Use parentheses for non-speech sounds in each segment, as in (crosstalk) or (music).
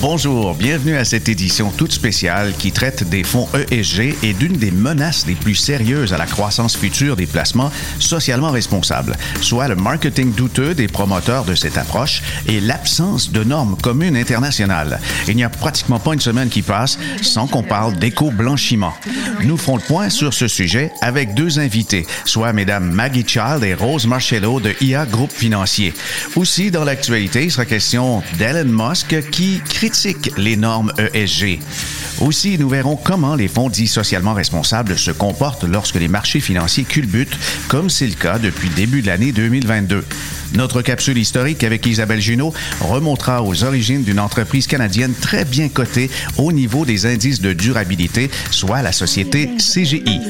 Bonjour, bienvenue à cette édition toute spéciale qui traite des fonds ESG et d'une des menaces les plus sérieuses à la croissance future des placements socialement responsables, soit le marketing douteux des promoteurs de cette approche et l'absence de normes communes internationales. Il n'y a pratiquement pas une semaine qui passe sans qu'on parle d'éco-blanchiment. Nous ferons le point sur ce sujet avec deux invités, soit mesdames Maggie Child et Rose Marcello de IA Groupe Financier. Aussi, dans l'actualité, il sera question d'Elon Musk qui critique les normes ESG. Aussi, nous verrons comment les fonds dits socialement responsables se comportent lorsque les marchés financiers culbutent, comme c'est le cas depuis le début de l'année 2022. Notre capsule historique avec Isabelle Junot remontera aux origines d'une entreprise canadienne très bien cotée au niveau des indices de durabilité, soit la société CGI.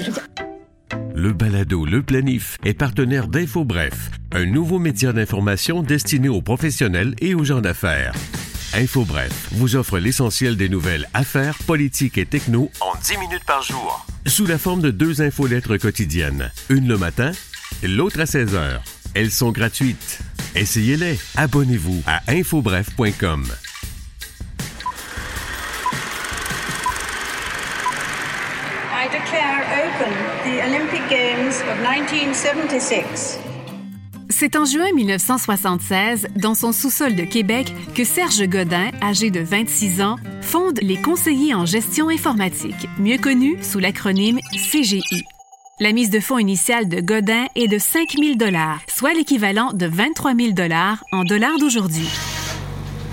Le balado Le Planif est partenaire d'InfoBref, un nouveau média d'information destiné aux professionnels et aux gens d'affaires. InfoBref vous offre l'essentiel des nouvelles affaires, politiques et techno en 10 minutes par jour. Sous la forme de deux infolettres quotidiennes, une le matin, l'autre à 16 heures. Elles sont gratuites. Essayez-les. Abonnez-vous à infobref.com. I declare open the Olympic Games of 1976. C'est en juin 1976, dans son sous-sol de Québec, que Serge Godin, âgé de 26 ans, fonde les conseillers en gestion informatique, mieux connus sous l'acronyme CGI. La mise de fonds initiale de Godin est de 5 000 soit l'équivalent de 23 000 en dollars d'aujourd'hui.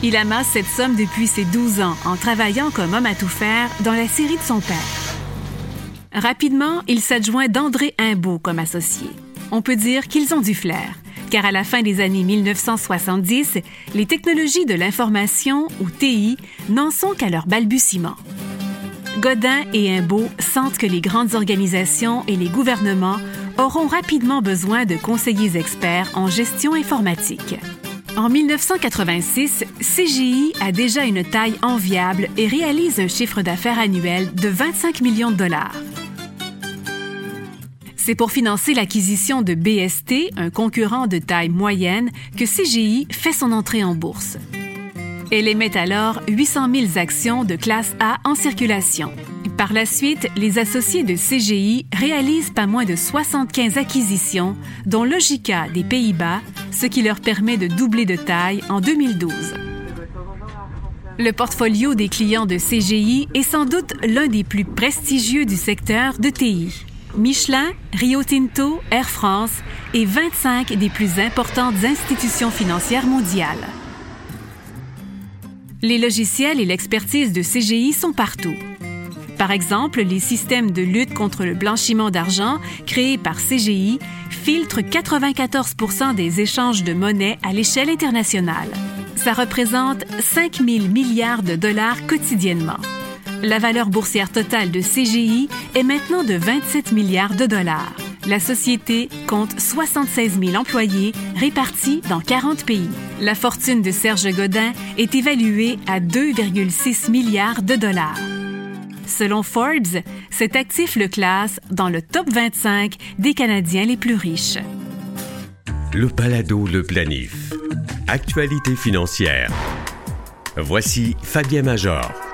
Il amasse cette somme depuis ses 12 ans en travaillant comme homme à tout faire dans la série de son père. Rapidement, il s'adjoint d'André Imbeau comme associé. On peut dire qu'ils ont du flair car à la fin des années 1970, les technologies de l'information, ou TI, n'en sont qu'à leur balbutiement. Godin et Imbeau sentent que les grandes organisations et les gouvernements auront rapidement besoin de conseillers experts en gestion informatique. En 1986, CGI a déjà une taille enviable et réalise un chiffre d'affaires annuel de 25 millions de dollars. C'est pour financer l'acquisition de BST, un concurrent de taille moyenne, que CGI fait son entrée en bourse. Elle émet alors 800 000 actions de classe A en circulation. Par la suite, les associés de CGI réalisent pas moins de 75 acquisitions, dont Logica des Pays-Bas, ce qui leur permet de doubler de taille en 2012. Le portfolio des clients de CGI est sans doute l'un des plus prestigieux du secteur de TI. Michelin, Rio Tinto, Air France et 25 des plus importantes institutions financières mondiales. Les logiciels et l'expertise de CGI sont partout. Par exemple, les systèmes de lutte contre le blanchiment d'argent créés par CGI filtrent 94 des échanges de monnaie à l'échelle internationale. Ça représente 5 000 milliards de dollars quotidiennement. La valeur boursière totale de CGI est maintenant de 27 milliards de dollars. La société compte 76 000 employés répartis dans 40 pays. La fortune de Serge Godin est évaluée à 2,6 milliards de dollars. Selon Forbes, cet actif le classe dans le top 25 des Canadiens les plus riches. Le Palado Le Planif. Actualité financière. Voici Fabien Major.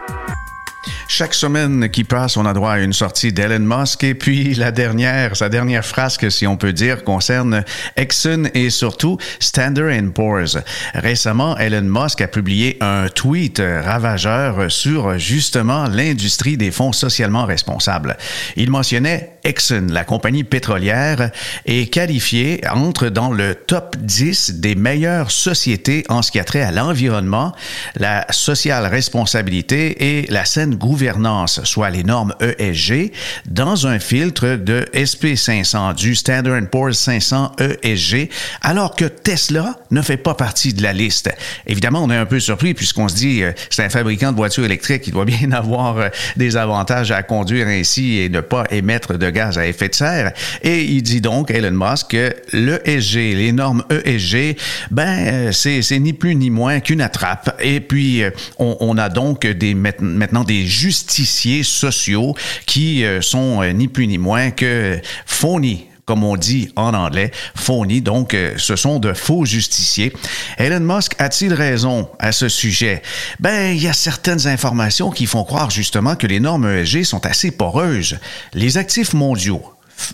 Chaque semaine qui passe, on a droit à une sortie d'Elon Musk. Et puis (laughs) la dernière, sa dernière frasque, si on peut dire, concerne Exxon et surtout Standard Poor's. Récemment, Elon Musk a publié un tweet ravageur sur justement l'industrie des fonds socialement responsables. Il mentionnait Exxon, la compagnie pétrolière, est qualifiée entre dans le top 10 des meilleures sociétés en ce qui a trait à l'environnement, la sociale responsabilité et la saine gouvernance soit les normes ESG, dans un filtre de SP500, du Standard Poor's 500 ESG, alors que Tesla ne fait pas partie de la liste. Évidemment, on est un peu surpris puisqu'on se dit, euh, c'est un fabricant de voitures électriques, il doit bien (laughs) avoir euh, des avantages à conduire ainsi et ne pas émettre de gaz à effet de serre. Et il dit donc, Elon Musk, que l'ESG, les normes ESG, ben, c'est ni plus ni moins qu'une attrape. Et puis, on, on, a donc des, maintenant des justiciers sociaux qui sont ni plus ni moins que phony comme on dit en anglais, phony. Donc, euh, ce sont de faux justiciers. Elon Musk a-t-il raison à ce sujet? Ben, il y a certaines informations qui font croire justement que les normes ESG sont assez poreuses. Les actifs mondiaux,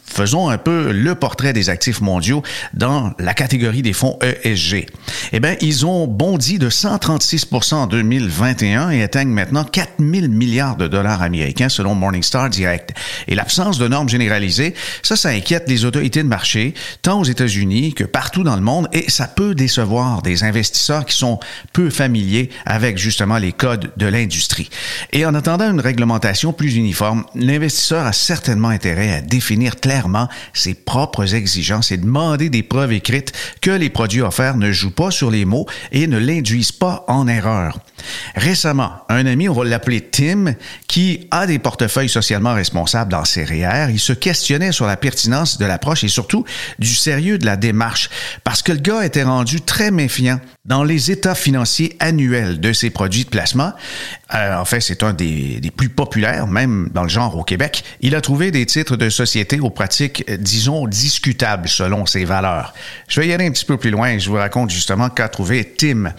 faisons un peu le portrait des actifs mondiaux dans la catégorie des fonds ESG. Eh bien, ils ont bondi de 136% en 2021 et atteignent maintenant 4 000 milliards de dollars américains selon Morningstar Direct. Et l'absence de normes généralisées, ça, ça inquiète les autorités de marché, tant aux États-Unis que partout dans le monde, et ça peut décevoir des investisseurs qui sont peu familiers avec justement les codes de l'industrie. Et en attendant une réglementation plus uniforme, l'investisseur a certainement intérêt à définir clairement ses propres exigences et demander des preuves écrites que les produits offerts ne jouent pas sur les mots et ne l'induisent pas en erreur. Récemment, un ami, on va l'appeler Tim, qui a des portefeuilles socialement responsables dans ses REER, il se questionnait sur la pertinence de l'approche et surtout du sérieux de la démarche, parce que le gars était rendu très méfiant dans les états financiers annuels de ses produits de placement. Euh, en fait, c'est un des, des, plus populaires, même dans le genre au Québec. Il a trouvé des titres de société aux pratiques, euh, disons, discutables selon ses valeurs. Je vais y aller un petit peu plus loin je vous raconte justement qu'a trouvé Tim.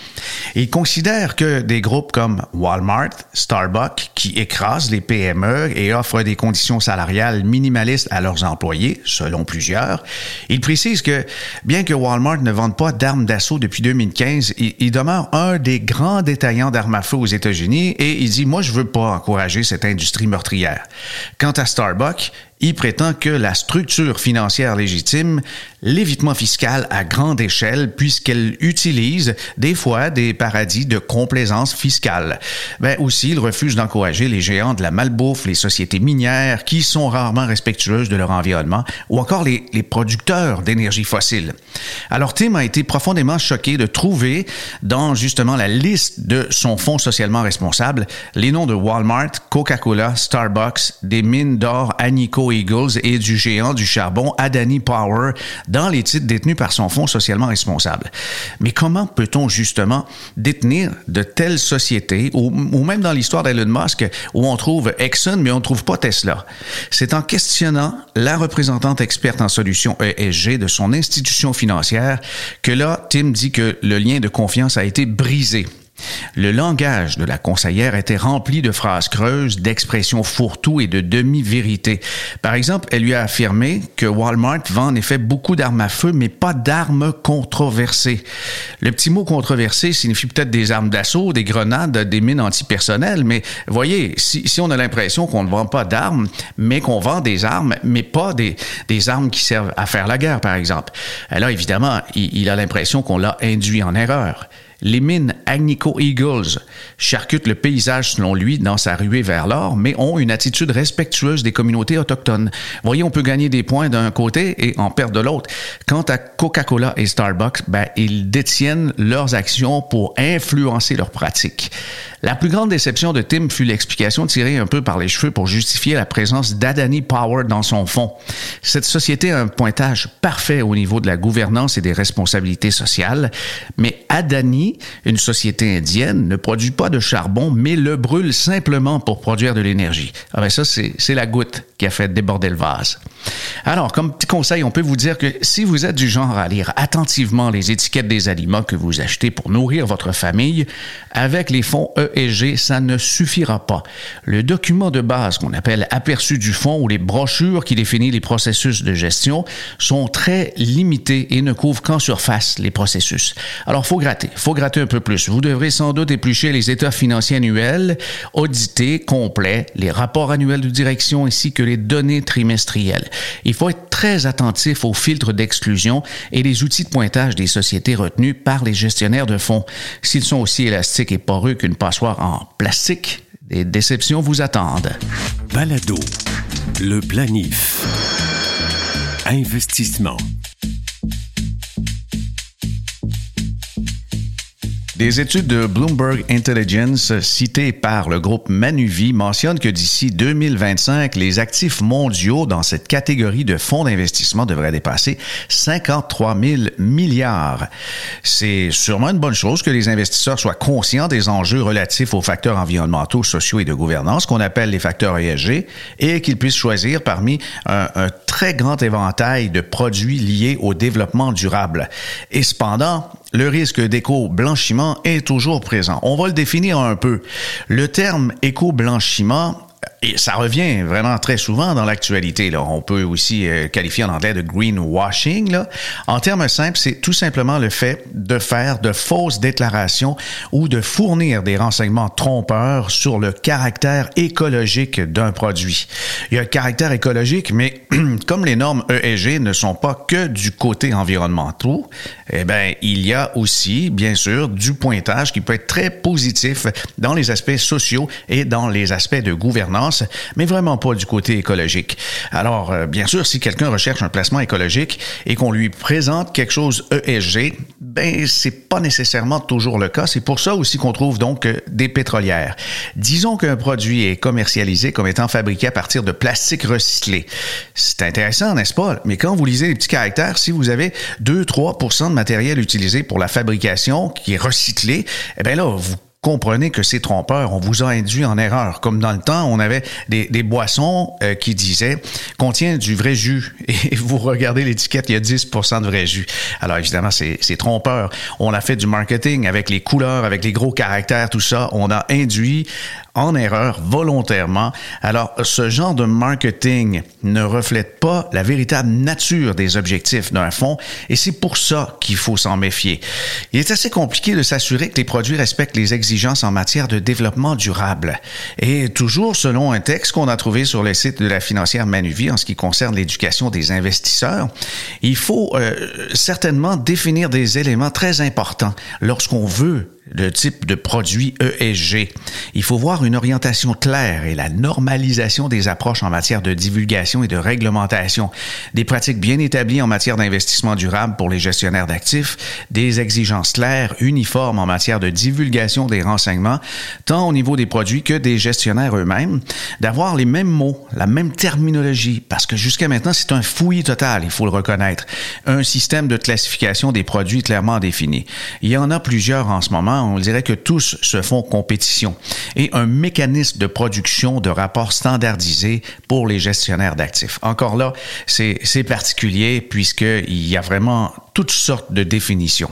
Il considère que des groupes comme Walmart, Starbucks, qui écrasent les PME et offrent des conditions salariales minimalistes à leurs employés, selon plusieurs, il précise que bien que Walmart ne vende pas d'armes d'assaut depuis 2015, il, il demeure un des grands détaillants d'armes à feu aux États-Unis et il dit, moi, je veux pas encourager cette industrie meurtrière. Quant à Starbucks, il prétend que la structure financière légitime l'évitement fiscal à grande échelle puisqu'elle utilise des fois des paradis de complaisance fiscale. Ben aussi, il refuse d'encourager les géants de la malbouffe, les sociétés minières qui sont rarement respectueuses de leur environnement ou encore les, producteurs d'énergie fossile. Alors Tim a été profondément choqué de trouver dans justement la liste de son fonds socialement responsable les noms de Walmart, Coca-Cola, Starbucks, des mines d'or Anico Eagles et du géant du charbon Adani Power dans les titres détenus par son fonds socialement responsable. Mais comment peut-on justement détenir de telles sociétés, ou, ou même dans l'histoire d'Elon Musk, où on trouve Exxon, mais on ne trouve pas Tesla? C'est en questionnant la représentante experte en solutions ESG de son institution financière que là, Tim dit que le lien de confiance a été brisé le langage de la conseillère était rempli de phrases creuses, d'expressions fourre-tout et de demi-vérités. Par exemple, elle lui a affirmé que Walmart vend en effet beaucoup d'armes à feu, mais pas d'armes controversées. Le petit mot controversé signifie peut-être des armes d'assaut, des grenades, des mines antipersonnelles, mais voyez, si, on a l'impression qu'on ne vend pas d'armes, mais qu'on vend des armes, mais pas des, armes qui servent à faire la guerre, par exemple, là, évidemment, il a l'impression qu'on l'a induit en erreur. Les mines Agnico Eagles charcutent le paysage selon lui dans sa ruée vers l'or, mais ont une attitude respectueuse des communautés autochtones. Voyez, on peut gagner des points d'un côté et en perdre de l'autre. Quant à Coca-Cola et Starbucks, ben, ils détiennent leurs actions pour influencer leurs pratiques. La plus grande déception de Tim fut l'explication tirée un peu par les cheveux pour justifier la présence d'Adani Power dans son fonds. Cette société a un pointage parfait au niveau de la gouvernance et des responsabilités sociales, mais Adani, une société indienne, ne produit pas de charbon, mais le brûle simplement pour produire de l'énergie. Ah ben ça, c'est la goutte qui a fait déborder le vase. Alors, comme petit conseil, on peut vous dire que si vous êtes du genre à lire attentivement les étiquettes des aliments que vous achetez pour nourrir votre famille, avec les fonds ESG, ça ne suffira pas. Le document de base qu'on appelle aperçu du fonds ou les brochures qui définissent les processus de gestion sont très limités et ne couvrent qu'en surface les processus. Alors, faut gratter, faut gratter un peu plus. Vous devrez sans doute éplucher les états financiers annuels, auditer complets, les rapports annuels de direction ainsi que les données trimestrielles. Il faut être très attentif aux filtres d'exclusion et les outils de pointage des sociétés retenues par les gestionnaires de fonds. S'ils sont aussi élastiques et poreux qu'une passoire en plastique, des déceptions vous attendent. Balado, le planif. Investissement. Des études de Bloomberg Intelligence citées par le groupe Manuvie mentionnent que d'ici 2025, les actifs mondiaux dans cette catégorie de fonds d'investissement devraient dépasser 53 000 milliards. C'est sûrement une bonne chose que les investisseurs soient conscients des enjeux relatifs aux facteurs environnementaux, sociaux et de gouvernance qu'on appelle les facteurs ESG et qu'ils puissent choisir parmi un, un très grand éventail de produits liés au développement durable. Et cependant, le risque d'éco-blanchiment est toujours présent. On va le définir un peu. Le terme éco-blanchiment et ça revient vraiment très souvent dans l'actualité. On peut aussi euh, qualifier en anglais de greenwashing. Là. En termes simples, c'est tout simplement le fait de faire de fausses déclarations ou de fournir des renseignements trompeurs sur le caractère écologique d'un produit. Il y a le caractère écologique, mais (clears throat) comme les normes ESG ne sont pas que du côté environnemental, eh ben il y a aussi, bien sûr, du pointage qui peut être très positif dans les aspects sociaux et dans les aspects de gouvernance mais vraiment pas du côté écologique. Alors, euh, bien sûr, si quelqu'un recherche un placement écologique et qu'on lui présente quelque chose ESG, ben c'est pas nécessairement toujours le cas. C'est pour ça aussi qu'on trouve donc euh, des pétrolières. Disons qu'un produit est commercialisé comme étant fabriqué à partir de plastique recyclé. C'est intéressant, n'est-ce pas? Mais quand vous lisez les petits caractères, si vous avez 2-3% de matériel utilisé pour la fabrication qui est recyclé, eh bien là, vous comprenez que c'est trompeur. On vous a induit en erreur. Comme dans le temps, on avait des, des boissons euh, qui disaient contient du vrai jus. (laughs) Et vous regardez l'étiquette, il y a 10 de vrai jus. Alors évidemment, c'est trompeur. On a fait du marketing avec les couleurs, avec les gros caractères, tout ça. On a induit en erreur volontairement. Alors, ce genre de marketing ne reflète pas la véritable nature des objectifs d'un fonds et c'est pour ça qu'il faut s'en méfier. Il est assez compliqué de s'assurer que les produits respectent les exigences en matière de développement durable. Et toujours selon un texte qu'on a trouvé sur le site de la financière Manuvie en ce qui concerne l'éducation des investisseurs, il faut euh, certainement définir des éléments très importants lorsqu'on veut le type de produit ESG. Il faut voir une orientation claire et la normalisation des approches en matière de divulgation et de réglementation, des pratiques bien établies en matière d'investissement durable pour les gestionnaires d'actifs, des exigences claires, uniformes en matière de divulgation des renseignements, tant au niveau des produits que des gestionnaires eux-mêmes, d'avoir les mêmes mots, la même terminologie, parce que jusqu'à maintenant, c'est un fouillis total, il faut le reconnaître. Un système de classification des produits clairement défini. Il y en a plusieurs en ce moment on dirait que tous se font compétition. Et un mécanisme de production de rapports standardisés pour les gestionnaires d'actifs. Encore là, c'est particulier puisqu'il y a vraiment toutes sortes de définitions.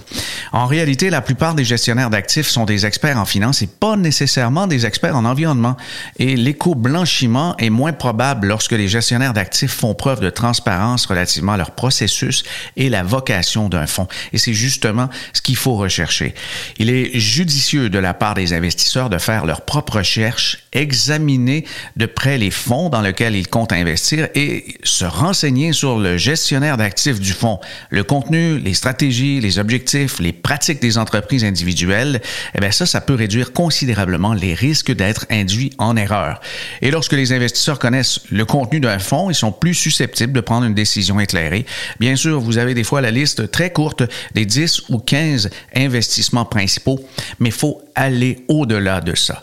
En réalité, la plupart des gestionnaires d'actifs sont des experts en finance et pas nécessairement des experts en environnement. Et l'éco-blanchiment est moins probable lorsque les gestionnaires d'actifs font preuve de transparence relativement à leur processus et la vocation d'un fonds. Et c'est justement ce qu'il faut rechercher. Il est judicieux de la part des investisseurs de faire leur propre recherche, examiner de près les fonds dans lesquels ils comptent investir et se renseigner sur le gestionnaire d'actifs du fonds, le contenu les stratégies, les objectifs, les pratiques des entreprises individuelles, eh bien ça, ça peut réduire considérablement les risques d'être induits en erreur. Et lorsque les investisseurs connaissent le contenu d'un fonds, ils sont plus susceptibles de prendre une décision éclairée. Bien sûr, vous avez des fois la liste très courte des 10 ou 15 investissements principaux, mais faut aller au-delà de ça.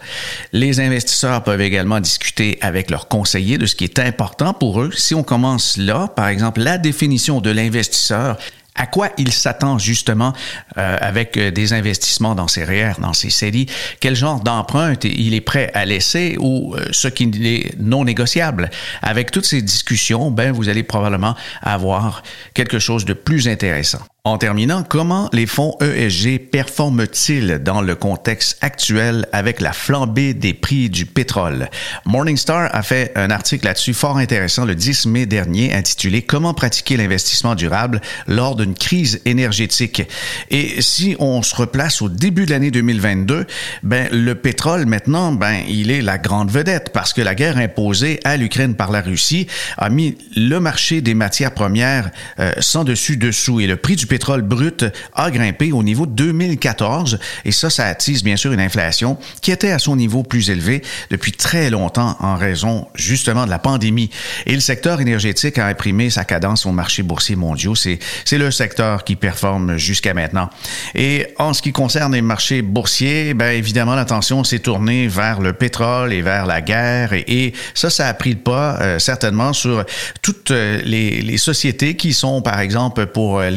Les investisseurs peuvent également discuter avec leurs conseillers de ce qui est important pour eux. Si on commence là, par exemple, la définition de l'investisseur, à quoi il s'attend justement euh, avec euh, des investissements dans ses REER, dans ses séries, quel genre d'empreinte il est prêt à laisser ou euh, ce qui est non négociable? Avec toutes ces discussions, ben vous allez probablement avoir quelque chose de plus intéressant. En terminant, comment les fonds ESG performent-ils dans le contexte actuel avec la flambée des prix du pétrole? Morningstar a fait un article là-dessus fort intéressant le 10 mai dernier intitulé Comment pratiquer l'investissement durable lors d'une crise énergétique. Et si on se replace au début de l'année 2022, ben, le pétrole maintenant, ben, il est la grande vedette parce que la guerre imposée à l'Ukraine par la Russie a mis le marché des matières premières euh, sans dessus dessous et le prix du pétrole pétrole brut a grimpé au niveau de 2014 et ça, ça attise bien sûr une inflation qui était à son niveau plus élevé depuis très longtemps en raison justement de la pandémie. Et le secteur énergétique a imprimé sa cadence au marché boursier mondiaux. C'est, le secteur qui performe jusqu'à maintenant. Et en ce qui concerne les marchés boursiers, ben évidemment, l'attention s'est tournée vers le pétrole et vers la guerre. Et, ça, ça a pris le pas euh, certainement sur toutes euh, les, sociétés qui sont, par exemple, pour euh,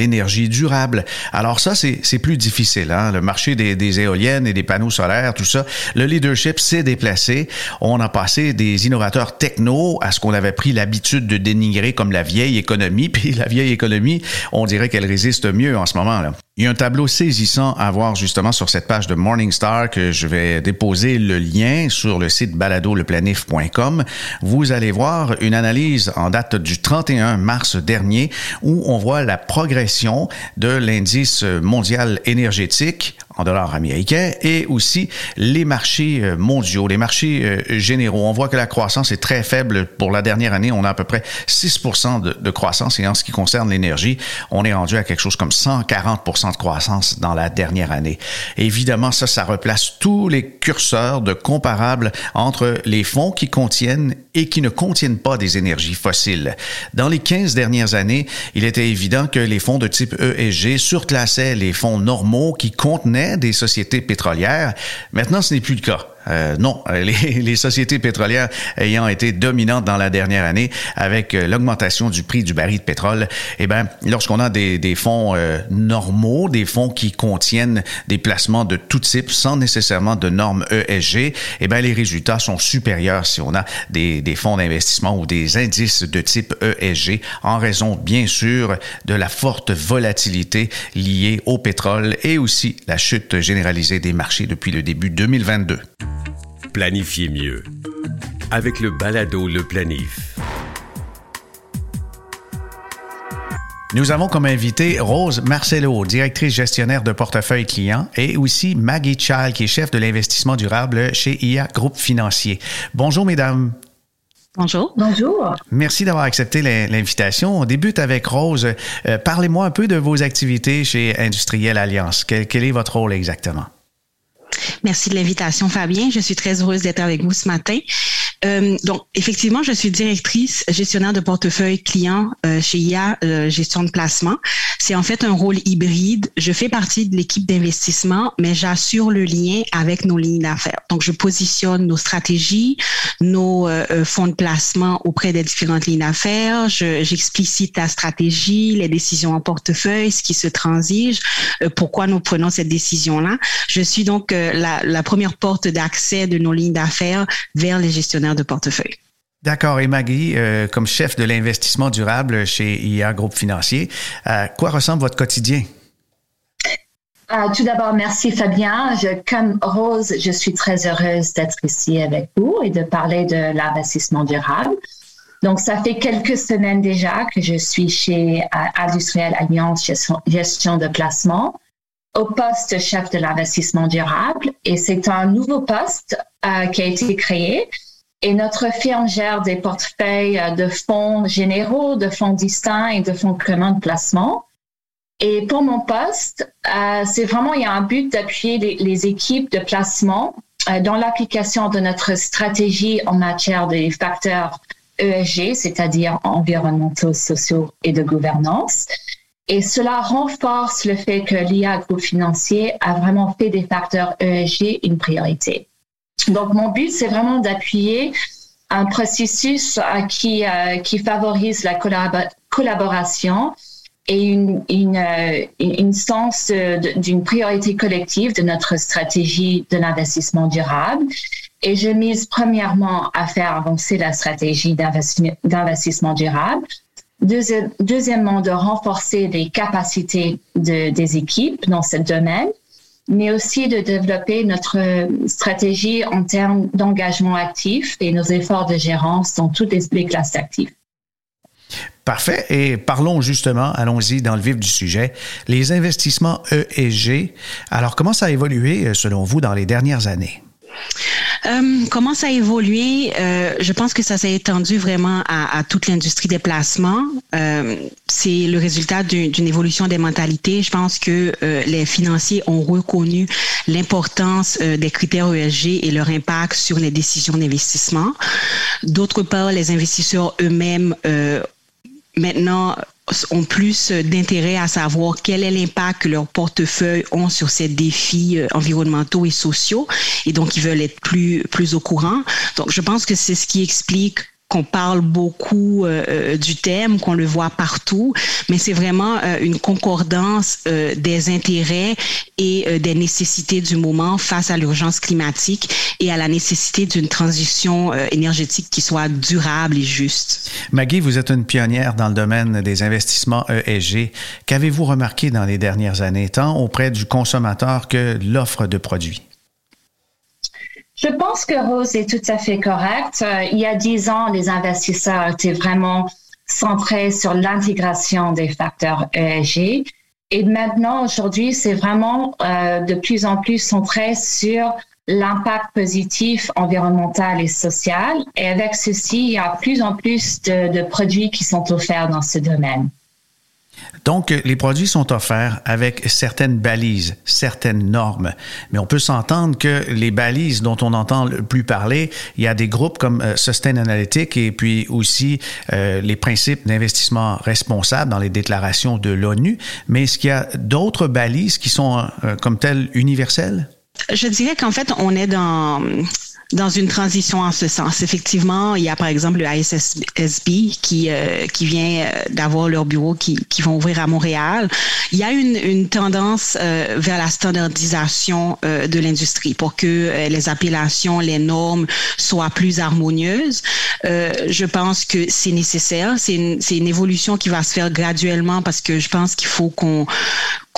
durable. Alors ça, c'est, c'est plus difficile. Hein? Le marché des, des éoliennes et des panneaux solaires, tout ça, le leadership s'est déplacé. On a passé des innovateurs techno à ce qu'on avait pris l'habitude de dénigrer comme la vieille économie. (laughs) Puis la vieille économie, on dirait qu'elle résiste mieux en ce moment. Là. Il y a un tableau saisissant à voir justement sur cette page de Morningstar que je vais déposer le lien sur le site baladoleplanif.com. Vous allez voir une analyse en date du 31 mars dernier où on voit la progression de l'indice mondial énergétique en dollars américains et aussi les marchés euh, mondiaux, les marchés euh, généraux. On voit que la croissance est très faible pour la dernière année. On a à peu près 6 de, de croissance et en ce qui concerne l'énergie, on est rendu à quelque chose comme 140 de croissance dans la dernière année. évidemment, ça, ça replace tous les curseurs de comparables entre les fonds qui contiennent et qui ne contiennent pas des énergies fossiles. Dans les 15 dernières années, il était évident que les fonds de type ESG surclassaient les fonds normaux qui contenaient des sociétés pétrolières. Maintenant, ce n'est plus le cas. Euh, non, (laughs) euh, les, sociétés pétrolières ayant été dominantes dans la dernière année avec euh, l'augmentation du prix du baril de pétrole, eh ben, lorsqu'on a des, fonds normaux, des fonds qui contiennent des placements de tout type sans nécessairement de normes ESG, eh ben, les résultats sont supérieurs si on a des, des fonds d'investissement ou des indices de type ESG en raison, bien sûr, de la forte volatilité liée au pétrole et aussi la chute généralisée des marchés depuis le début 2022. Planifiez mieux avec le balado Le Planif. Nous avons comme invité Rose Marcelo, directrice gestionnaire de portefeuille client, et aussi Maggie Child, qui est chef de l'investissement durable chez IA Groupe Financier. Bonjour, mesdames. Bonjour. Bonjour. Merci d'avoir accepté l'invitation. On débute avec Rose. Euh, parlez-moi un peu de vos activités chez Industriel Alliance. quel est votre rôle exactement? Merci de l'invitation, Fabien. Je suis très heureuse d'être avec vous ce matin. Euh, donc, effectivement, je suis directrice gestionnaire de portefeuille client euh, chez IA euh, Gestion de placement. C'est en fait un rôle hybride. Je fais partie de l'équipe d'investissement, mais j'assure le lien avec nos lignes d'affaires. Donc, je positionne nos stratégies, nos fonds de placement auprès des différentes lignes d'affaires. J'explicite la stratégie, les décisions en portefeuille, ce qui se transige, pourquoi nous prenons cette décision-là. Je suis donc la, la première porte d'accès de nos lignes d'affaires vers les gestionnaires de portefeuille. D'accord. Et Maggie, euh, comme chef de l'investissement durable chez IA Groupe Financier, à quoi ressemble votre quotidien? Euh, tout d'abord, merci Fabien. comme Rose, je suis très heureuse d'être ici avec vous et de parler de l'investissement durable. Donc, ça fait quelques semaines déjà que je suis chez euh, Industriel Alliance gestion, gestion de placement au poste chef de l'investissement durable et c'est un nouveau poste qui a été créé et notre firme gère des portefeuilles euh, de fonds généraux, de fonds distincts et de fonds communs de placement. Et pour mon poste, euh, c'est vraiment, il y a un but d'appuyer les, équipes de placement euh, dans l'application de notre stratégie en matière des facteurs ESG, c'est-à-dire environnementaux, sociaux et de gouvernance. Et cela renforce le fait que l'IA Groupe Financier a vraiment fait des facteurs ESG une priorité. Donc, mon but, c'est vraiment d'appuyer un processus qui, euh, qui favorise la collaboration et une, une, euh, une sens d'une priorité collective de notre stratégie de l'investissement durable. Et je mise premièrement à faire avancer la stratégie d'investissement durable. deuxièmement, de renforcer les capacités de, des équipes dans ce domaine mais aussi de développer notre stratégie en termes d'engagement actif et nos efforts de gérance dans toutes les classes actives. Parfait. Et parlons justement, allons-y dans le vif du sujet, les investissements ESG. Alors, comment ça a évolué euh, selon vous dans les dernières années? Euh, comment ça a évolué? Euh, je pense que ça s'est étendu vraiment à, toute l'industrie des placements. Euh, c'est le résultat d'une évolution des mentalités. Je pense que les financiers ont reconnu l'importance des critères ESG et leur impact sur les décisions d'investissement. D'autre part, les investisseurs eux-mêmes maintenant ont plus d'intérêt à savoir quel est l'impact que leurs portefeuilles ont sur ces défis euh, environnementaux et sociaux et donc ils veulent être plus plus au courant. Donc je pense que c'est ce qui explique qu'on parle beaucoup euh, euh, du thème, qu'on le voit partout, mais c'est vraiment euh, une concordance des intérêts et des nécessités du moment face à l'urgence climatique et à la nécessité d'une transition énergétique qui soit durable et juste. Maggie, vous êtes une pionnière dans le domaine des investissements ESG. Qu'avez-vous remarqué dans les dernières années, tant auprès du consommateur que l'offre de produits? Je pense que Rose est tout à fait correcte. Euh, il y a dix ans, les investisseurs étaient vraiment centrés sur l'intégration des facteurs ESG. Et maintenant, aujourd'hui, c'est vraiment euh, de plus en plus centré sur l'impact positif environnemental et social. Et avec ceci, il y a plus en plus de, de produits qui sont offerts dans ce domaine. Donc, les produits sont offerts avec certaines balises, certaines normes. Mais on peut s'entendre que les balises dont on entend le plus parler, il y a des groupes comme euh, Sustain Analytics et puis aussi euh, les principes d'investissement responsable dans les déclarations de l'ONU. Mais est-ce qu'il y a d'autres balises qui sont euh, comme telles universelles? Je dirais qu'en fait, on est dans dans une transition en ce sens. Effectivement, il y a par exemple le ISSB qui euh, qui vient euh, d'avoir leur bureau qui, qui vont ouvrir à Montréal. Il y a une, une tendance euh, vers la standardisation de l'industrie pour que les appellations, les normes soient plus harmonieuses. je pense que c'est nécessaire. C'est une, c'est une évolution qui va se faire graduellement parce que je pense qu'il faut qu'on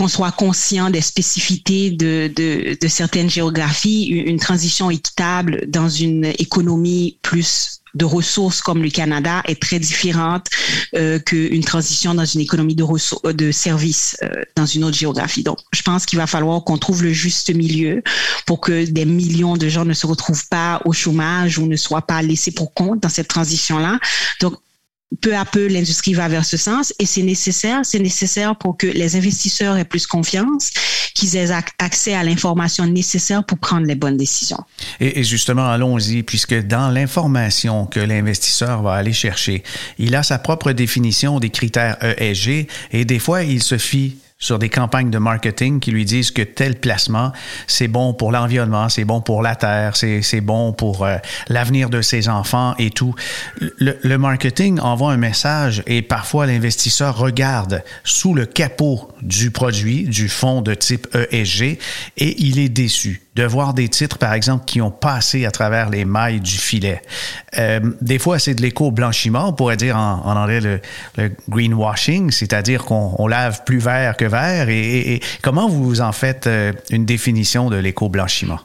qu'on soit conscient des spécificités de, certaines géographies, une transition équitable dans une économie plus de ressources comme le Canada est très différente euh, qu'une transition dans une économie de de services euh, dans une autre géographie. Donc, je pense qu'il va falloir qu'on trouve le juste milieu pour que des millions de gens ne se retrouvent pas au chômage ou ne soient pas laissés pour compte dans cette transition-là. Donc, peu à peu, l'industrie va vers ce sens et c'est nécessaire. C'est nécessaire pour que les investisseurs aient plus confiance, qu'ils aient accès à l'information nécessaire pour prendre les bonnes décisions. Et, justement, allons-y, puisque dans l'information que l'investisseur va aller chercher, il a sa propre définition des critères ESG et des fois, il se fie sur des campagnes de marketing qui lui disent que tel placement, c'est bon pour l'environnement, c'est bon pour la terre, c'est bon pour euh, l'avenir de ses enfants et tout. Le, marketing envoie un message et parfois l'investisseur regarde sous le capot du produit, du fonds de type ESG et il est déçu de voir des titres, par exemple, qui ont passé à travers les mailles du filet. Euh, des fois, c'est de l'éco-blanchiment, on pourrait dire en, anglais le, greenwashing, c'est-à-dire qu'on lave plus vert que vert. Et, comment vous en faites euh, une définition de l'éco-blanchiment?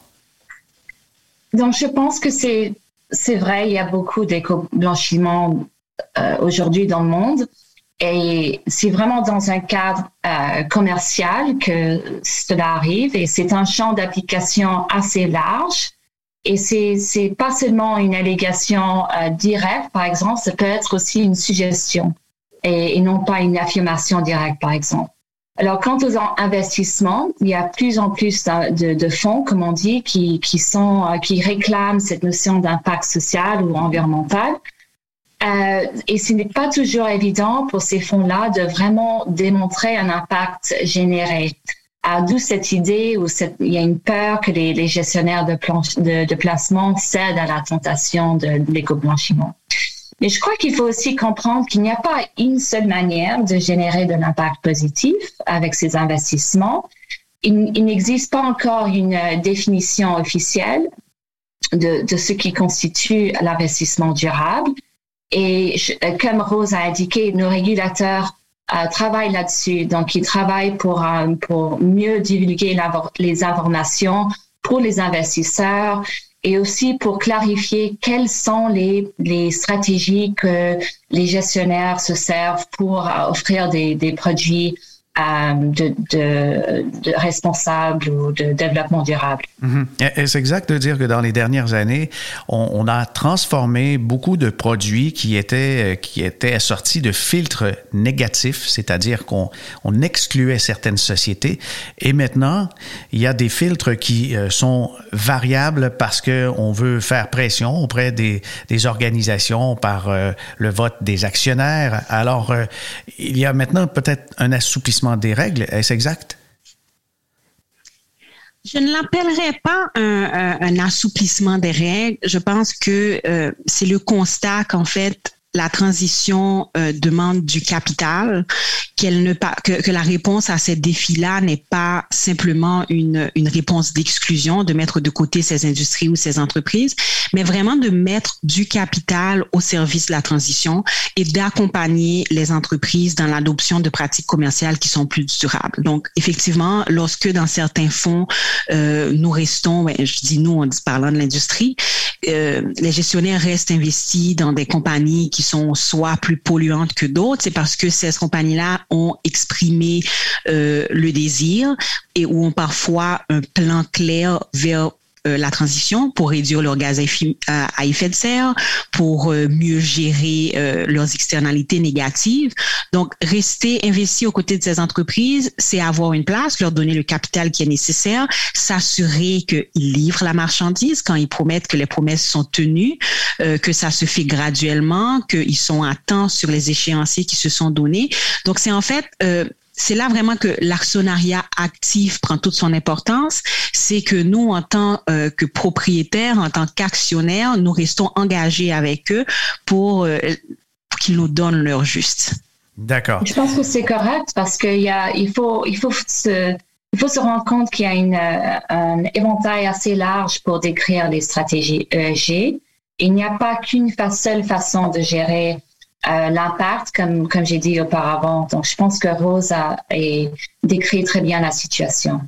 Donc, je pense que c'est vrai, il y a beaucoup d'éco-blanchiment euh, aujourd'hui dans le monde. Et c'est vraiment dans un cadre euh, commercial que cela arrive et c'est un champ d'application assez large. Et c'est c'est pas seulement une allégation euh, directe, par exemple, ça peut être aussi une suggestion et, non pas une affirmation directe, par exemple. Alors, quant aux investissements, il y a plus en plus de, de fonds, comme on dit, qui, qui sont euh, qui réclament cette notion d'impact social ou environnemental. Euh, et ce n'est pas toujours évident pour ces fonds-là de vraiment démontrer un impact généré. D'où cette idée où il y a une peur que les, gestionnaires de, de, placement cèdent à la tentation de, l'éco-blanchiment. Mais je crois qu'il faut aussi comprendre qu'il n'y a pas une seule manière de générer de l'impact positif avec ces investissements. Il, n'existe pas encore une définition officielle de ce qui constitue l'investissement durable. Et euh, comme Rose a indiqué, nos régulateurs euh, travaillent là-dessus. Donc, ils travaillent pour, euh, pour mieux divulguer les informations pour les investisseurs et aussi pour clarifier quelles sont les, les stratégies que les gestionnaires se servent pour offrir des, des produits de, de, de, responsable ou de développement durable. Mhm. Est-ce exact de dire que dans les dernières années, on, a transformé beaucoup de produits qui étaient, euh, qui étaient assortis de filtres négatifs, c'est-à-dire qu'on on excluait certaines sociétés, et maintenant, il y a des filtres qui euh, sont variables parce qu'on veut faire pression auprès des, des organisations par euh, le vote des actionnaires. Alors, il y a maintenant peut-être un assouplissement des règles. Est-ce exact? Je ne l'appellerais pas un, assouplissement des règles. Je pense que euh, c'est le constat qu'en fait, la transition euh, demande du capital, que, la réponse à ces défis-là n'est pas simplement une, une réponse d'exclusion, de mettre de côté ces industries ou ces entreprises, mais vraiment de mettre du capital au service de la transition et d'accompagner les entreprises dans l'adoption de pratiques commerciales qui sont plus durables. Donc, effectivement, lorsque dans certains fonds, euh, nous restons, ben, je dis nous en parlant de l'industrie, euh, les gestionnaires restent investis dans des compagnies qui sont soit plus polluantes que d'autres, c'est parce que ces compagnies-là ont exprimé euh, le désir et ont parfois un plan clair vers euh, la transition pour réduire leurs gaz à effet de serre, pour euh, mieux gérer euh, leurs externalités négatives. Donc, rester investi aux côtés de ces entreprises, c'est avoir une place, leur donner le capital qui est nécessaire, s'assurer qu'ils livrent la marchandise quand ils promettent que les promesses sont tenues, que ça se fait graduellement, qu'ils sont à temps sur les échéanciers qui se sont donnés. Donc, c'est en fait c'est là vraiment que l'actionnariat actif prend toute son importance. C'est que nous, en tant euh, que propriétaires, en tant qu'actionnaires, nous restons engagés avec eux pour, euh, qu'ils nous donnent leur juste. D'accord. Je pense que c'est correct parce qu'il y a, il faut, il faut se, il faut se rendre compte qu'il y a une, un éventail assez large pour décrire les stratégies ESG. Il n'y a pas qu'une seule façon de gérer euh, l'impact, comme, comme j'ai dit auparavant. Donc, je pense que Rose a, décrit très bien la situation.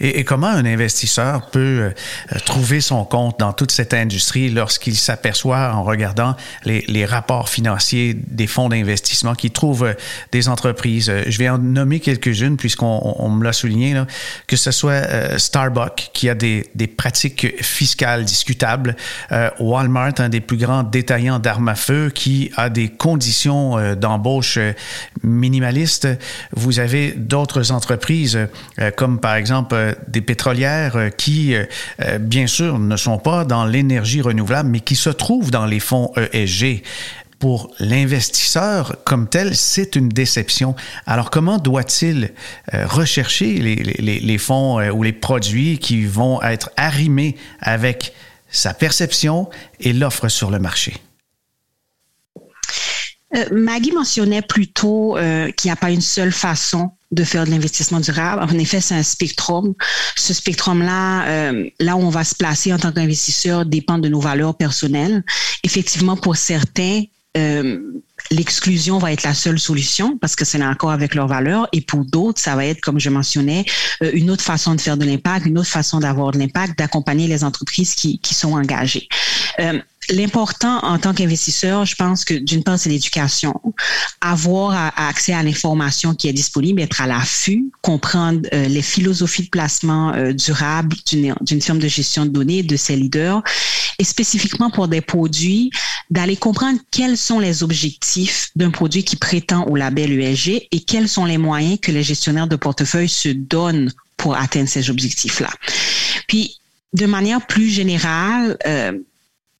Et, comment un investisseur peut euh, trouver son compte dans toute cette industrie lorsqu'il s'aperçoit en regardant les, rapports financiers des fonds d'investissement qui trouvent euh, des entreprises? Euh, je vais en nommer quelques-unes puisqu'on on me l'a souligné, que ce soit Starbucks qui a des, pratiques fiscales discutables, Walmart, un des plus grands détaillants d'armes à feu qui a des conditions d'embauche minimalistes. Vous avez d'autres entreprises comme par exemple euh, des pétrolières euh, qui, euh, bien sûr, ne sont pas dans l'énergie renouvelable, mais qui se trouvent dans les fonds ESG pour l'investisseur comme tel, c'est une déception. Alors, comment doit-il rechercher les, fonds ou les produits qui vont être arrimés avec sa perception et l'offre sur le marché? Maggie mentionnait plutôt qu'il n'y a pas une seule façon de faire de l'investissement durable. En effet, c'est un spectrum. Ce spectrum-là, euh, là où on va se placer en tant qu'investisseur dépend de nos valeurs personnelles. Effectivement, pour certains, euh, l'exclusion va être la seule solution parce que c'est encore avec leurs valeurs. Et pour d'autres, ça va être, comme je mentionnais, euh, une autre façon de faire de l'impact, une autre façon d'avoir de l'impact, d'accompagner les entreprises qui, qui sont engagées. Euh, L'important en tant qu'investisseur, je pense que d'une part, c'est l'éducation. Avoir accès à l'information qui est disponible, être à l'affût, comprendre euh, les philosophies de placement euh, durable d'une firme de gestion de données, de ses leaders, et spécifiquement pour des produits, d'aller comprendre quels sont les objectifs d'un produit qui prétend au label ESG et quels sont les moyens que les gestionnaires de portefeuille se donnent pour atteindre ces objectifs-là. Puis, de manière plus générale, euh,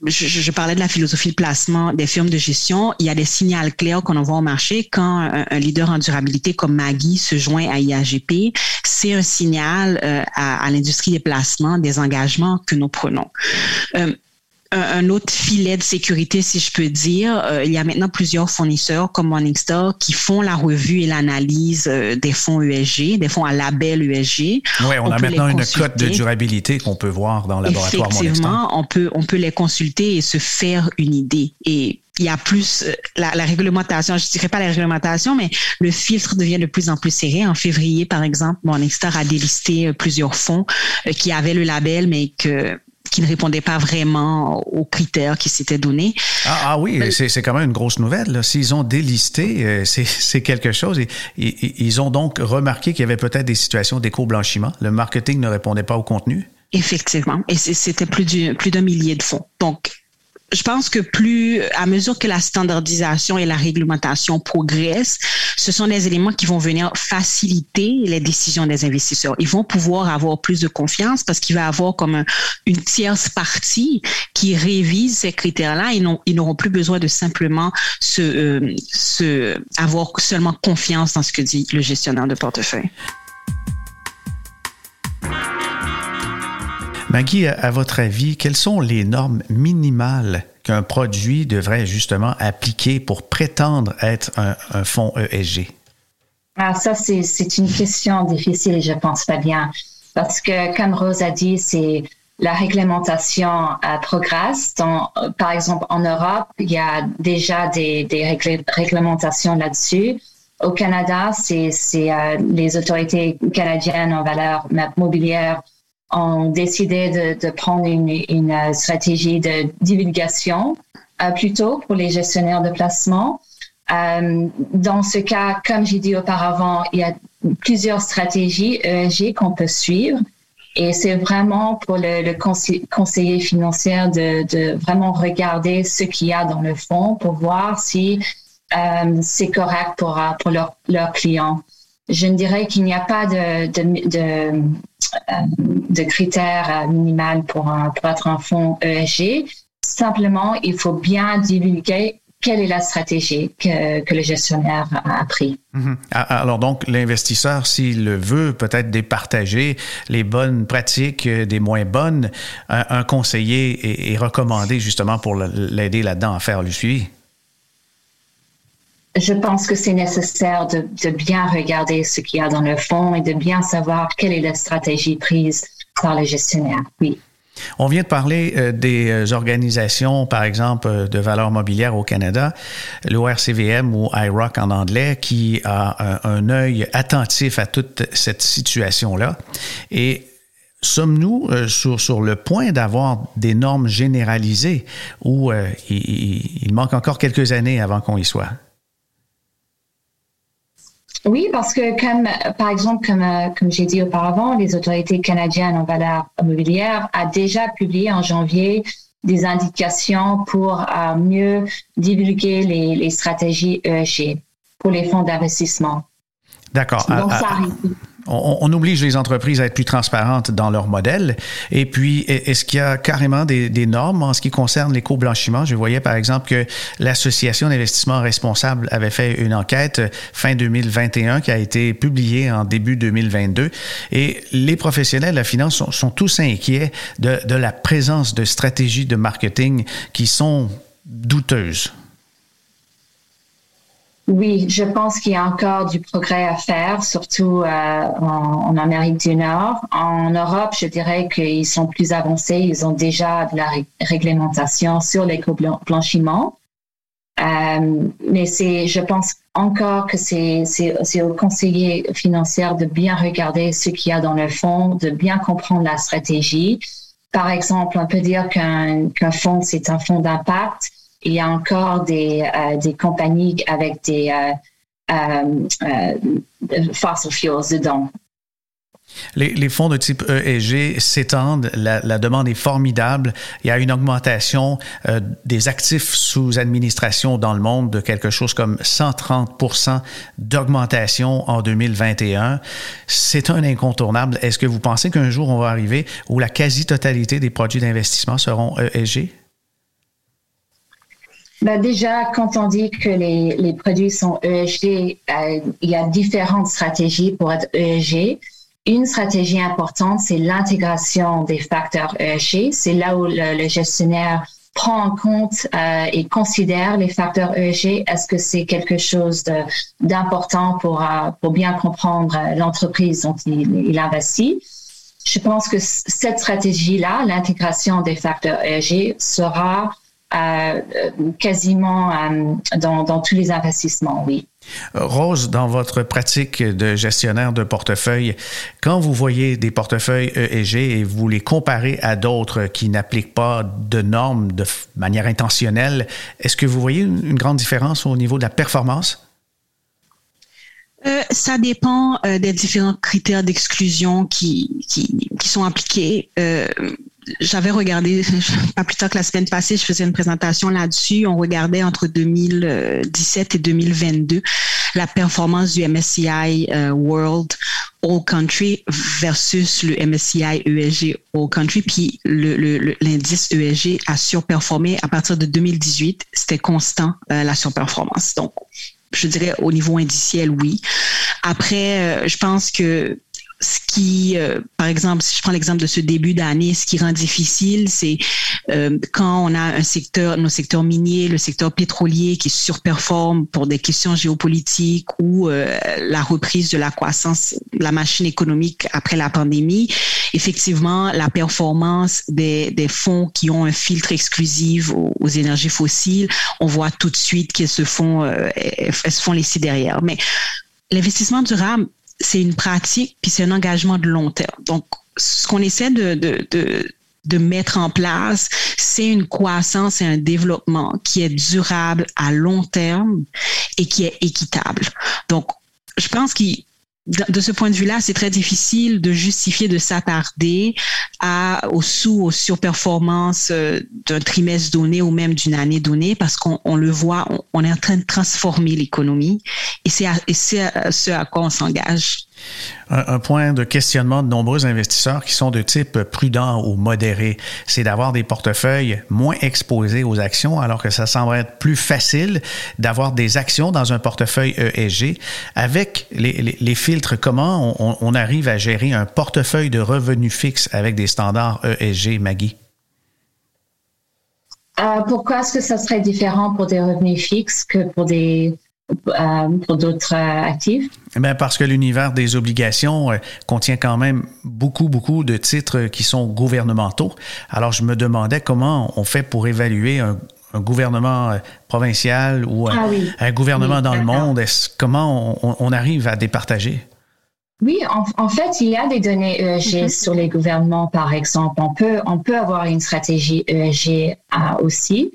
je, je, parlais de la philosophie de placement des firmes de gestion. Il y a des signaux clairs qu'on envoie au marché quand un, leader en durabilité comme Maggie se joint à IAGP. C'est un signal euh, à, à l'industrie des placements, des engagements que nous prenons. Euh, un, autre filet de sécurité, si je peux dire. Euh, il y a maintenant plusieurs fournisseurs comme Morningstar qui font la revue et l'analyse euh, des fonds ESG, des fonds à label ESG. Oui, on, a maintenant une cote de durabilité qu'on peut voir dans le laboratoire Effectivement, on peut, on peut les consulter et se faire une idée. Et il y a plus euh, la, la, réglementation, je dirais pas la réglementation, mais le filtre devient de plus en plus serré. En février, par exemple, Morningstar a délisté plusieurs fonds qui avaient le label, mais que qui ne répondaient pas vraiment aux critères qui s'étaient donnés. Ah, ah oui, c'est quand même une grosse nouvelle. S'ils ont délisté, euh, c'est (laughs) quelque chose. Et, ils ont donc remarqué qu'il y avait peut-être des situations d'éco-blanchiment. Le marketing ne répondait pas au contenu. effectivement. Et c'était plus d'un plus millier de fonds. Donc, je pense que plus, à mesure que la standardisation et la réglementation progressent, ce sont des éléments qui vont venir faciliter les décisions des investisseurs. Ils vont pouvoir avoir plus de confiance parce qu'il va avoir comme une tierce partie qui révise ces critères-là ils n'auront plus besoin de simplement euh, se avoir seulement confiance dans ce que dit le gestionnaire de portefeuille. Maggie, à votre avis, quelles sont les normes minimales qu'un produit devrait justement appliquer pour prétendre être un, fonds ESG? Ah, ça, c'est une question difficile, je pense pas bien. Parce que, comme Rose a dit, c'est la réglementation euh, progresse. par exemple, en Europe, il y a déjà des, réglementations là-dessus. Au Canada, c'est euh, les autorités canadiennes en valeur mobilière ont décidé de, de prendre une, une, euh, stratégie de divulgation euh, plutôt pour les gestionnaires de placement. Euh, dans ce cas, comme j'ai dit auparavant, il y a plusieurs stratégies ESG qu'on peut suivre. Et c'est vraiment pour le, le conseiller financier de, de, vraiment regarder ce qu'il y a dans le fond pour voir si euh, c'est correct pour, pour leurs leur clients. Je ne dirais qu'il n'y a pas de, de, de de critères euh, minimaux pour, pour être un fonds ESG. Simplement, il faut bien divulguer quelle est la stratégie que, que le gestionnaire a pris. Mhm. Ah, ah, alors donc, l'investisseur, s'il le veut, peut-être départager les bonnes pratiques des moins bonnes. Un, conseiller est, est, recommandé justement pour l'aider là-dedans à faire le suivi je pense que c'est nécessaire de, bien regarder ce qu'il y a dans le fond et de bien savoir quelle est la stratégie prise par le gestionnaire. Oui. On vient de parler euh, des euh, organisations, par exemple, euh, de valeur mobilière au Canada, l'ORCVM ou IROC en anglais, qui a un, œil attentif à toute cette situation-là. Et sommes-nous sur, le point d'avoir des normes généralisées ou il manque encore quelques années avant qu'on y soit? Oui, parce que comme par exemple, comme, euh, comme j'ai dit auparavant, les autorités canadiennes en valeur immobilière a déjà publié en janvier des indications pour euh, mieux divulguer les, les stratégies ESG pour les fonds d'investissement. D'accord. Donc, ça arrive on, oblige les entreprises à être plus transparentes dans leur modèle. Et puis, est-ce qu'il y a carrément des, normes en ce qui concerne l'éco-blanchiment? Je voyais par exemple que l'Association d'investissement responsable avait fait une enquête fin 2021 qui a été publiée en début 2022. Et les professionnels de la finance sont, tous inquiets de la présence de stratégies de marketing qui sont douteuses. Oui, je pense qu'il y a encore du progrès à faire, surtout euh, en, Amérique du Nord. En Europe, je dirais qu'ils sont plus avancés. Ils ont déjà de la réglementation sur l'éco-blanchiment. Euh, mais c'est, je pense encore que c'est, c'est, au conseiller financier de bien regarder ce qu'il y a dans le fond, de bien comprendre la stratégie. Par exemple, on peut dire qu'un, qu'un fonds, c'est un fonds d'impact il y a encore des, euh, des compagnies avec des euh, euh, fossil fuels dedans. Les, fonds de type ESG s'étendent, la, demande est formidable. Il y a une augmentation des actifs sous administration dans le monde de quelque chose comme 130 d'augmentation en 2021. C'est un incontournable. Est-ce que vous pensez qu'un jour on va arriver où la quasi-totalité des produits d'investissement seront ESG? Ben déjà, quand on dit que les, les produits sont ESG, euh, il y a différentes stratégies pour être ESG. Une stratégie importante, c'est l'intégration des facteurs ESG. C'est là où le, gestionnaire prend en compte euh, et considère les facteurs ESG. Est-ce que c'est quelque chose d'important pour, euh, pour bien comprendre l'entreprise dont il, il investit? Je pense que cette stratégie-là, l'intégration des facteurs ESG, sera euh, quasiment euh, dans, dans, tous les investissements, oui. Rose, dans votre pratique de gestionnaire de portefeuille, quand vous voyez des portefeuilles ESG et vous les comparez à d'autres qui n'appliquent pas de normes de manière intentionnelle, est-ce que vous voyez une grande différence au niveau de la performance? Euh, ça dépend euh, des différents critères d'exclusion qui, qui, qui, sont appliqués. Euh, j'avais regardé, (laughs) pas plus tard que la semaine passée, je faisais une présentation là-dessus. On regardait entre 2017 et 2022 la performance du MSCI World All Country versus le MSCI ESG All Country. Puis l'indice ESG a surperformé à partir de 2018. C'était constant, la surperformance. Donc, je dirais au niveau indiciel, oui. Après, euh, je pense que ce qui, euh, par exemple, si je prends l'exemple de ce début d'année, ce qui rend difficile, c'est euh, quand on a un secteur, nos secteurs miniers, le secteur pétrolier qui surperforme pour des questions géopolitiques ou euh, la reprise de la croissance, la machine économique après la pandémie. Effectivement, la performance des, fonds qui ont un filtre exclusif aux, aux énergies fossiles, on voit tout de suite qu'elles se font, elles se font laisser derrière. Mais l'investissement durable, c'est une pratique, puis c'est un engagement de long terme. Donc, ce qu'on essaie de, de, de, mettre en place, c'est une croissance et un développement qui est durable à long terme et qui est équitable. Donc, je pense qu'il de ce point de vue-là, c'est très difficile de justifier de s'attarder à aux sous aux surperformances euh, d'un trimestre donné ou même d'une année donnée parce qu'on on le voit, on, on, est en train de transformer l'économie et c'est ce à quoi on s'engage. Un, point de questionnement de nombreux investisseurs qui sont de type prudent ou modéré, c'est d'avoir des portefeuilles moins exposés aux actions, alors que ça semble être plus facile d'avoir des actions dans un portefeuille ESG. Avec les, filtres, comment on, arrive à gérer un portefeuille de revenus fixes avec des standards ESG, Maggie? Euh, pourquoi est-ce que ça serait différent pour des revenus fixes que pour des pour d'autres euh, actifs? Bien parce que l'univers des obligations euh, contient quand même beaucoup, beaucoup de titres qui sont gouvernementaux. Alors, je me demandais comment on fait pour évaluer un, un gouvernement provincial ou un, ah oui. un gouvernement oui, dans le monde. Comment on, on, arrive à départager? Oui, en, en, fait, il y a des données ESG mm -hmm. sur les gouvernements, par exemple. On peut, on peut avoir une stratégie ESG aussi.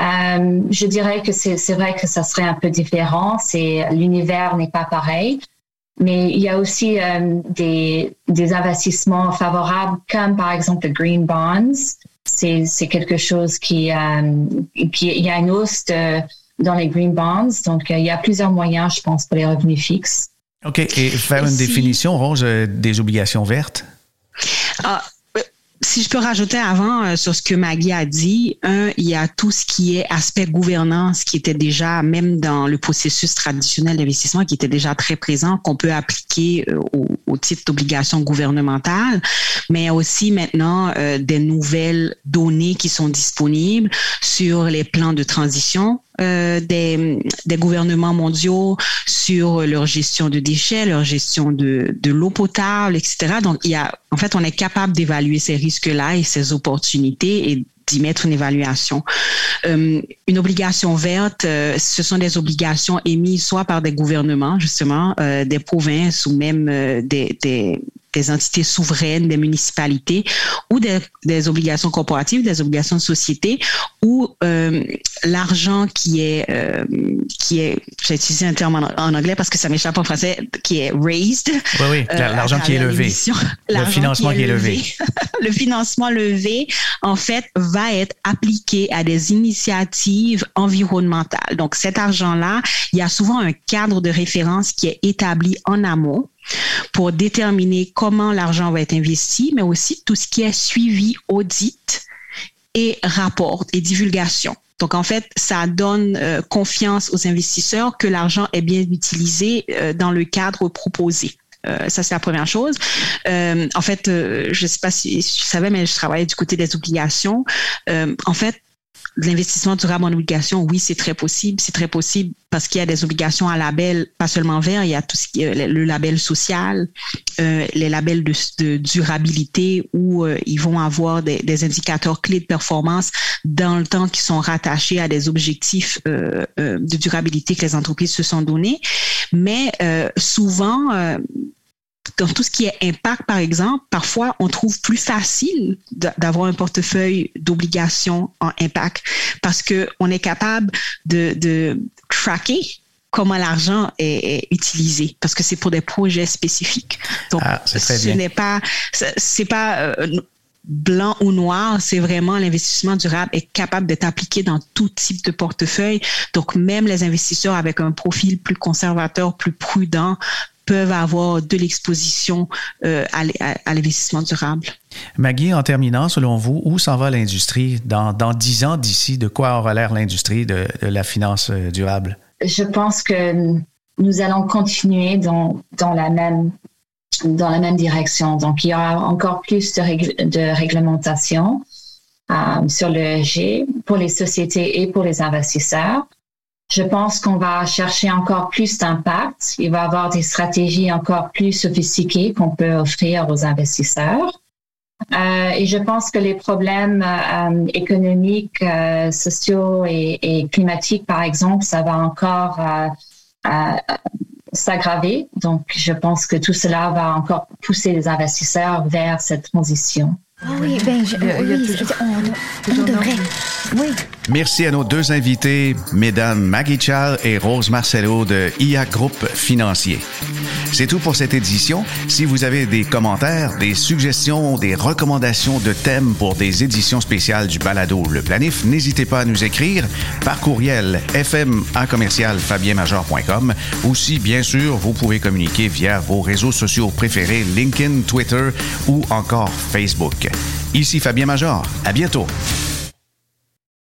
Euh, je dirais que c'est vrai que ça serait un peu différent. C'est l'univers n'est pas pareil, mais il y a aussi euh, des, des investissements favorables, comme par exemple le green bonds. C'est quelque chose qui, euh, qui il y a une hausse de, dans les green bonds. Donc il y a plusieurs moyens, je pense, pour les revenus fixes. Ok, et faire une si... définition, Rose, des obligations vertes? Ah si je peux rajouter avant euh, sur ce que Maggie a dit, un, il y a tout ce qui est aspect gouvernance qui était déjà, même dans le processus traditionnel d'investissement, qui était déjà très présent, qu'on peut appliquer euh, au, au, titre d'obligation gouvernementale, mais aussi maintenant euh, des nouvelles données qui sont disponibles sur les plans de transition euh, des, gouvernements mondiaux sur leur gestion de déchets, leur gestion de, de l'eau potable, etc. Donc, il y a, en fait, on est capable d'évaluer ces risques-là et ces opportunités et d'y mettre une évaluation. Euh, une obligation verte, euh, ce sont des obligations émises soit par des gouvernements, justement, des provinces ou même des, entités souveraines, des municipalités, ou des, des, obligations corporatives, des obligations de société, où euh, l'argent qui est, qui est, j'ai utilisé un terme en, en, anglais parce que ça m'échappe en français, qui est raised. Oui, oui, l'argent qui est levé. Le financement qui est, qui est levé. levé. (laughs) le financement levé, en fait, va être appliqué à des initiatives environnementales. Donc, cet argent-là, il y a souvent un cadre de référence qui est établi en amont pour déterminer comment l'argent va être investi, mais aussi tout ce qui est suivi, audit et rapport et divulgation. Donc, en fait, ça donne euh, confiance aux investisseurs que l'argent est bien utilisé euh, dans le cadre proposé. Euh, ça, c'est la première chose. Euh, en fait, euh, je ne sais pas si, si tu savais, mais je travaillais du côté des obligations. Euh, en fait, l'investissement durable en obligations, oui, c'est très possible. C'est très possible parce qu'il y a des obligations à label, pas seulement vert, il y a tout ce qui est le label social, euh, les labels de, durabilité où euh, ils vont avoir des, indicateurs clés de performance dans le temps qui sont rattachés à des objectifs euh, euh de durabilité que les entreprises se sont donnés. Mais euh, souvent, euh, dans tout ce qui est impact, par exemple, parfois, on trouve plus facile d'avoir un portefeuille d'obligations en impact parce qu'on est capable de, de tracker comment l'argent est, utilisé parce que c'est pour des projets spécifiques. Donc, ah, ce n'est pas, c'est pas euh, blanc ou noir, c'est vraiment l'investissement durable est capable d'être appliqué dans tout type de portefeuille. Donc, même les investisseurs avec un profil plus conservateur, plus prudent, peuvent avoir de l'exposition euh, à, l'investissement durable. Maggie, en terminant, selon vous, où s'en va l'industrie dans, dans 10 ans d'ici? De quoi aura l'air l'industrie de, la finance euh, durable? Je pense que nous allons continuer dans, dans la même dans la même direction. Donc, il y aura encore plus de, de réglementation euh, sur le G pour les sociétés et pour les investisseurs. Je pense qu'on va chercher encore plus d'impact. Il va y avoir des stratégies encore plus sophistiquées qu'on peut offrir aux investisseurs. Euh, et je pense que les problèmes euh, économiques, euh, sociaux et, et, climatiques, par exemple, ça va encore euh, euh, s'aggraver. Donc, je pense que tout cela va encore pousser les investisseurs vers cette transition. Ah oui, ben, je, oui, on, devrait. Oui. Merci à nos deux invités, mesdames Maggie Chal et Rose Marcelo de IA Group Financier. C'est tout pour cette édition. Si vous avez des commentaires, des suggestions, des recommandations de thèmes pour des éditions spéciales du balado Le Planif, n'hésitez pas à nous écrire par courriel fm commercial fabienmajor.com ou si, bien sûr, vous pouvez communiquer via vos réseaux sociaux préférés LinkedIn, Twitter ou encore Facebook. Ici Fabien Major. À bientôt.